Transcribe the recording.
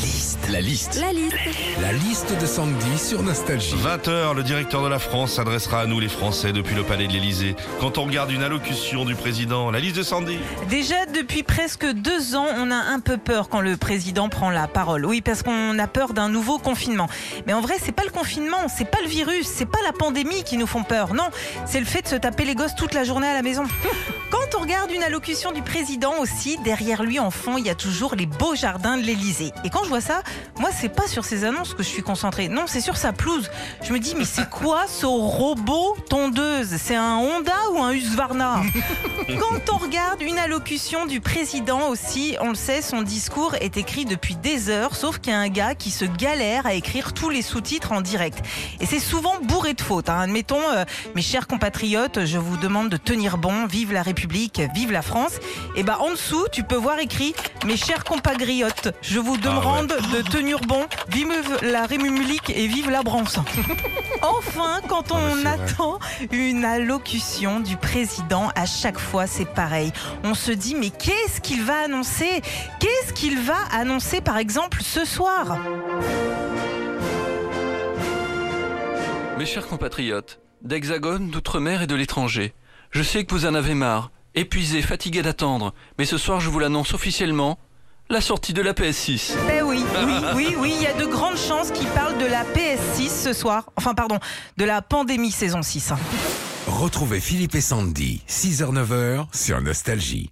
liste. La liste. La liste. La liste de Sandy sur Nostalgie. 20h, le directeur de la France s'adressera à nous les Français depuis le palais de l'Elysée. Quand on regarde une allocution du président, la liste de Sandy. Déjà depuis presque deux ans, on a un peu peur quand le président prend la parole. Oui, parce qu'on a peur d'un nouveau confinement. Mais en vrai, c'est pas le confinement, c'est pas le virus, c'est pas la pandémie qui nous font peur. Non, c'est le fait de se taper les gosses toute la journée à la maison. Quand on regarde une allocution du président aussi, derrière lui en fond, il y a toujours les beaux jardins de l'Elysée. Et quand je vois ça, moi, c'est pas sur ses annonces que je suis concentrée. Non, c'est sur sa pelouse. Je me dis, mais c'est quoi ce robot tondeuse? C'est un Honda ou un Husqvarna Quand on regarde une allocution du président aussi, on le sait, son discours est écrit depuis des heures, sauf qu'il y a un gars qui se galère à écrire tous les sous-titres en direct. Et c'est souvent bourré de fautes. hein. Admettons, euh, mes chers compatriotes, je vous demande de tenir bon, vive la République, vive la France. Et ben en dessous, tu peux voir écrit, mes chers compatriotes, je vous demande de tenir bon, vive la République et vive la France. Enfin, quand Ah, on attend une allocution du président, à chaque fois c'est pareil. On se dit mais qu'est-ce qu'il va annoncer? Qu'est-ce qu'il va annoncer par exemple ce soir? Mes chers compatriotes, d'Hexagone, d'Outre-mer et de l'étranger, je sais que vous en avez marre, épuisés, fatigués d'attendre, mais ce soir je vous l'annonce officiellement, la sortie de la PS6. Ben oui, oui, oui, oui, il y a de grandes chances qu'il parle de la PS6 ce soir. Enfin pardon, de la pandémie saison 6. Retrouvez Philippe et Sandy, 6h-9h sur Nostalgie.